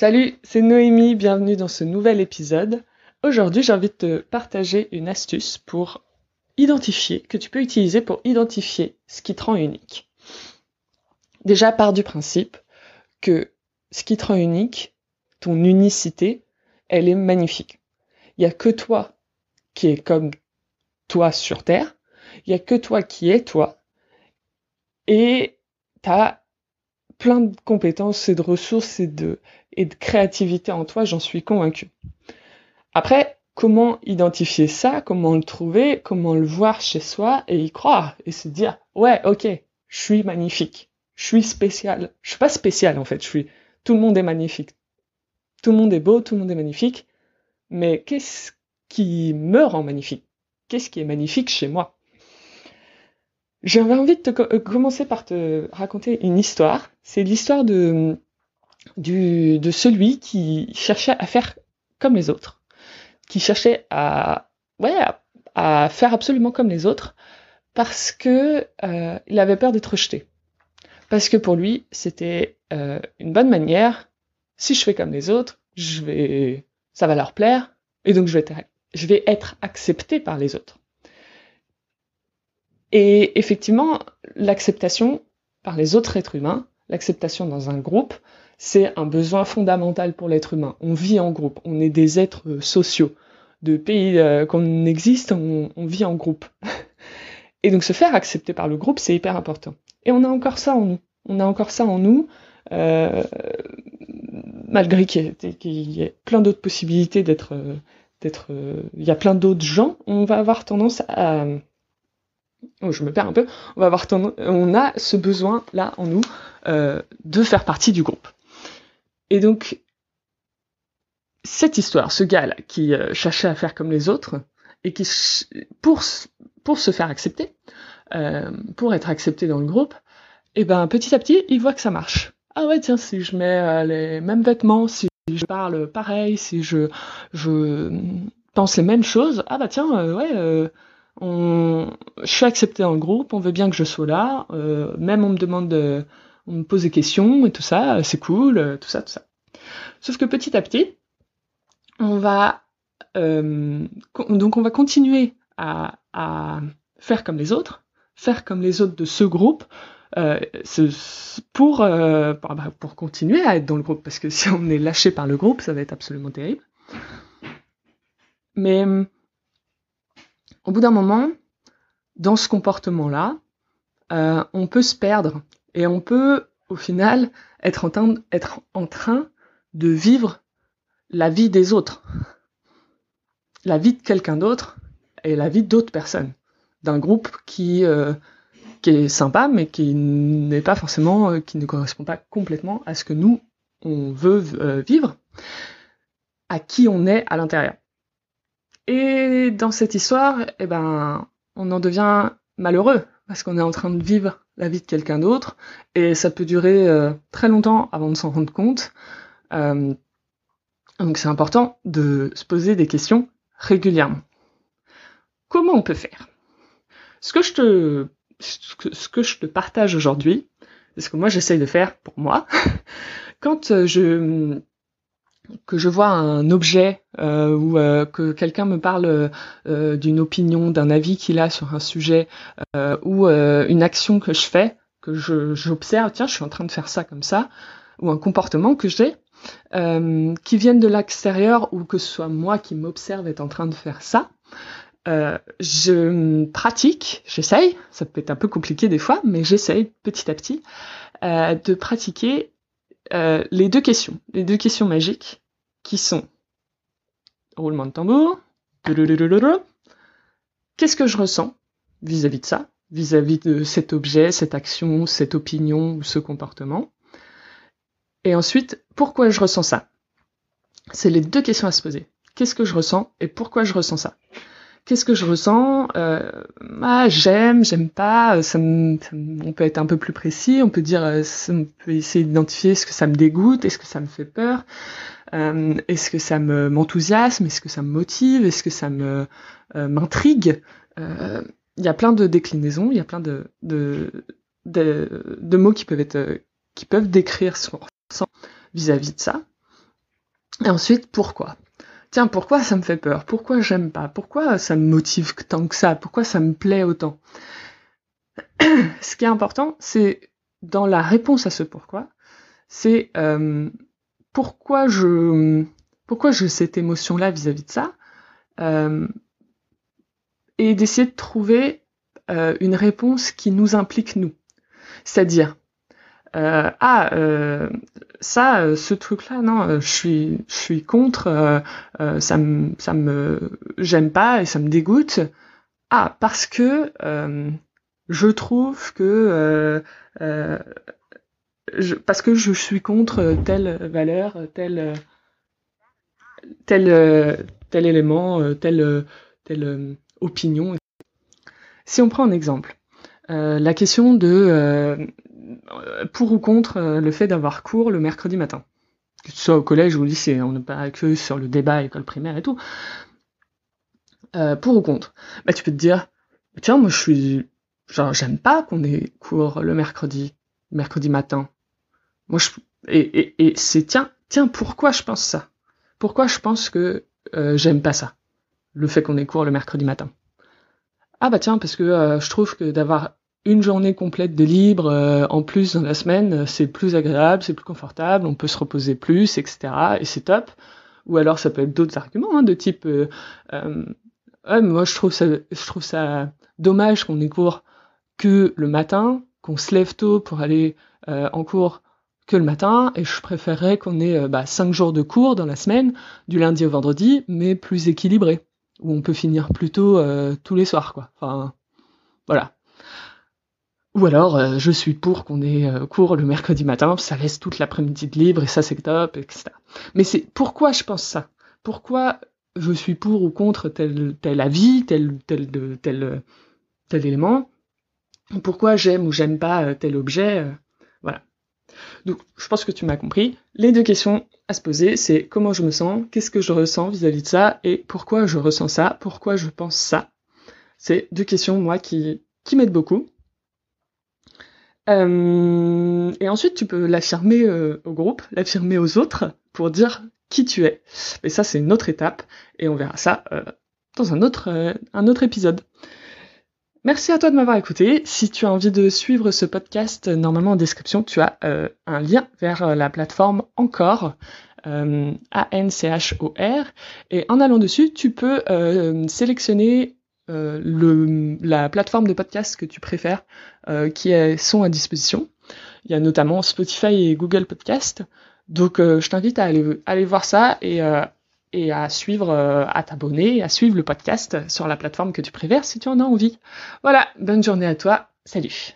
Salut, c'est Noémie, bienvenue dans ce nouvel épisode. Aujourd'hui, j'ai envie de te partager une astuce pour identifier, que tu peux utiliser pour identifier ce qui te rend unique. Déjà, part du principe que ce qui te rend unique, ton unicité, elle est magnifique. Il n'y a que toi qui est comme toi sur Terre, il n'y a que toi qui es toi, et tu as plein de compétences et de ressources et de, et créativité en toi, j'en suis convaincue. Après, comment identifier ça, comment le trouver, comment le voir chez soi et y croire? Et se dire ouais, ok, je suis magnifique, je suis spécial. Je suis pas spécial en fait, je suis tout le monde est magnifique. Tout le monde est beau, tout le monde est magnifique. Mais qu'est-ce qui me rend magnifique? Qu'est-ce qui est magnifique chez moi? J'avais envie de te euh, commencer par te raconter une histoire. C'est l'histoire de, celui qui cherchait à faire comme les autres, qui cherchait à, faire absolument comme les autres, parce que euh, il avait peur d'être rejeté. Parce que pour lui, c'était euh, une bonne manière. Si je fais comme les autres, je vais, ça va leur plaire, et donc je vais être accepté par les autres. Et effectivement, l'acceptation par les autres êtres humains, l'acceptation dans un groupe, c'est un besoin fondamental pour l'être humain. On vit en groupe, on est des êtres euh, sociaux. De pays euh, qu'on existe, on, vit en groupe. Et donc se faire accepter par le groupe, c'est hyper important. Et on a encore ça en nous. On a encore ça en nous, euh, malgré qu'il y, ait plein d'autres possibilités d'être, d'être, il y a plein d'autres gens, on va avoir tendance à, oh, je me perds un peu, on a ce besoin là en nous de faire partie du groupe. Et donc, cette histoire, ce gars-là qui euh, cherchait à faire comme les autres, et qui, pour, pour se faire accepter, euh, pour être accepté dans le groupe, et eh ben petit à petit, il voit que ça marche. Ah ouais, tiens, si je mets euh, les mêmes vêtements, si je parle pareil, si je, je pense les mêmes choses, ah bah tiens, ouais, on, je suis accepté dans le groupe, on veut bien que je sois là, même on me demande de on me pose des questions et tout ça, c'est cool, tout ça, tout ça. Sauf que petit à petit, on va euh, donc on va continuer à, faire comme les autres, faire comme les autres de ce groupe, euh, pour, euh, bah, pour continuer à être dans le groupe, parce que si on est lâché par le groupe, ça va être absolument terrible. Mais au bout d'un moment, dans ce comportement-là, on peut se perdre et on peut, au final, être en train, de vivre la vie des autres, la vie de quelqu'un d'autre et la vie d'autres personnes, d'un groupe qui, euh, est sympa, mais qui n'est pas forcément, euh, qui ne correspond pas complètement à ce que nous, on veut euh, vivre, à qui on est à l'intérieur. Et dans cette histoire, eh ben, on en devient malheureux parce qu'on est en train de vivre la vie de quelqu'un d'autre et ça peut durer euh, très longtemps avant de s'en rendre compte. Euh, donc c'est important de se poser des questions régulièrement. Comment on peut faire? Ce que je te ce que je te partage aujourd'hui, c'est ce que moi j'essaye de faire pour moi. Quand euh, je que je vois un objet euh, ou euh, que quelqu'un me parle euh, d'une opinion, d'un avis qu'il a sur un sujet ou une action que je fais, que j'observe, tiens, je suis en train de faire ça comme ça, ou un comportement que j'ai, qui vienne de l'extérieur ou que ce soit moi qui m'observe est en train de faire ça, je pratique, j'essaye, ça peut être un peu compliqué des fois, mais j'essaye petit à petit de pratiquer euh, les deux questions, les deux questions magiques, qui sont roulement de tambour, qu'est-ce que je ressens vis-à-vis de ça, vis-à-vis de cet objet, cette action, cette opinion ou ce comportement, et ensuite, pourquoi je ressens ça? C'est les deux questions à se poser. Qu'est-ce que je ressens et pourquoi je ressens ça? Qu'est-ce que je ressens? Euh, ah, J'aime, j'aime pas. Ça on peut être un peu plus précis. On peut dire, euh, on peut essayer d'identifier ce que ça me dégoûte, est-ce que ça me fait peur, euh, est-ce que ça me m'enthousiasme, est-ce que ça me motive, est-ce que ça m'intrigue? Il y a plein de déclinaisons, il y a plein de, de mots qui peuvent être qui peuvent décrire ce qu'on ressent vis-à-vis de ça. Et ensuite, pourquoi? Tiens, pourquoi ça me fait peur? Pourquoi j'aime pas? Pourquoi ça me motive tant que ça? Pourquoi ça me plaît autant? Ce qui est important, c'est dans la réponse à ce pourquoi, c'est euh, pourquoi je pourquoi j'ai cette émotion-là vis-à-vis de ça, euh, et d'essayer de trouver euh, une réponse qui nous implique nous. C'est-à-dire, euh, ah, euh, ça, euh, ce truc-là, non, je suis, je suis contre, ça me, ça me, j'aime pas et ça me dégoûte. Ah, parce que je trouve que parce que je suis contre telle valeur, tel tel tel élément, telle telle opinion. Si on prend un exemple, la question de euh, pour ou contre euh, le fait d'avoir cours le mercredi matin. Que ce soit au collège ou au lycée, on n'est pas que sur le débat école primaire et tout. Euh, pour ou contre bah, Tu peux te dire, tiens, moi je suis. Genre, j'aime pas qu'on ait cours le mercredi, mercredi matin. Moi, je. Et, et, et c'est, tiens, tiens, pourquoi je pense ça? Pourquoi je pense que j'aime pas ça? Le fait qu'on ait cours le mercredi matin. Ah bah tiens, parce que je trouve que d'avoir une journée complète de libre euh, en plus dans la semaine, euh, c'est plus agréable, c'est plus confortable, on peut se reposer plus, etc. Et c'est top. Ou alors ça peut être d'autres arguments hein, de type, euh, moi je trouve ça, je trouve ça dommage qu'on ait cours que le matin, qu'on se lève tôt pour aller en cours que le matin, et je préférerais qu'on ait bah, cinq jours de cours dans la semaine, du lundi au vendredi, mais plus équilibré, où on peut finir plus tôt tous les soirs, quoi. Enfin, voilà. Ou alors, euh, je suis pour qu'on ait euh, cours le mercredi matin, ça laisse toute l'après-midi libre et ça c'est top, etc. Mais c'est pourquoi je pense ça? Pourquoi je suis pour ou contre tel, tel avis, tel, tel, tel, tel élément? Pourquoi j'aime ou j'aime pas euh, tel objet Voilà. Donc, je pense que tu m'as compris. Les deux questions à se poser, c'est comment je me sens, qu'est-ce que je ressens vis-à-vis -vis de ça, et pourquoi je ressens ça, pourquoi je pense ça? C'est deux questions, moi, qui, qui m'aident beaucoup. Euh, et ensuite, tu peux l'affirmer euh, au groupe, l'affirmer aux autres pour dire qui tu es. Mais ça, c'est une autre étape et on verra ça euh, dans un autre, un autre épisode. Merci à toi de m'avoir écouté. Si tu as envie de suivre ce podcast, normalement en description, tu as un lien vers la plateforme Encore. A-N-C-H-O-R. Et en allant dessus, tu peux sélectionner euh, le, la plateforme de podcast que tu préfères euh, qui sont à disposition. Il y a notamment Spotify et Google Podcast. Donc euh, je t'invite à aller, aller, voir ça et, et à suivre, à t'abonner, à suivre le podcast sur la plateforme que tu préfères si tu en as envie. Voilà, bonne journée à toi. Salut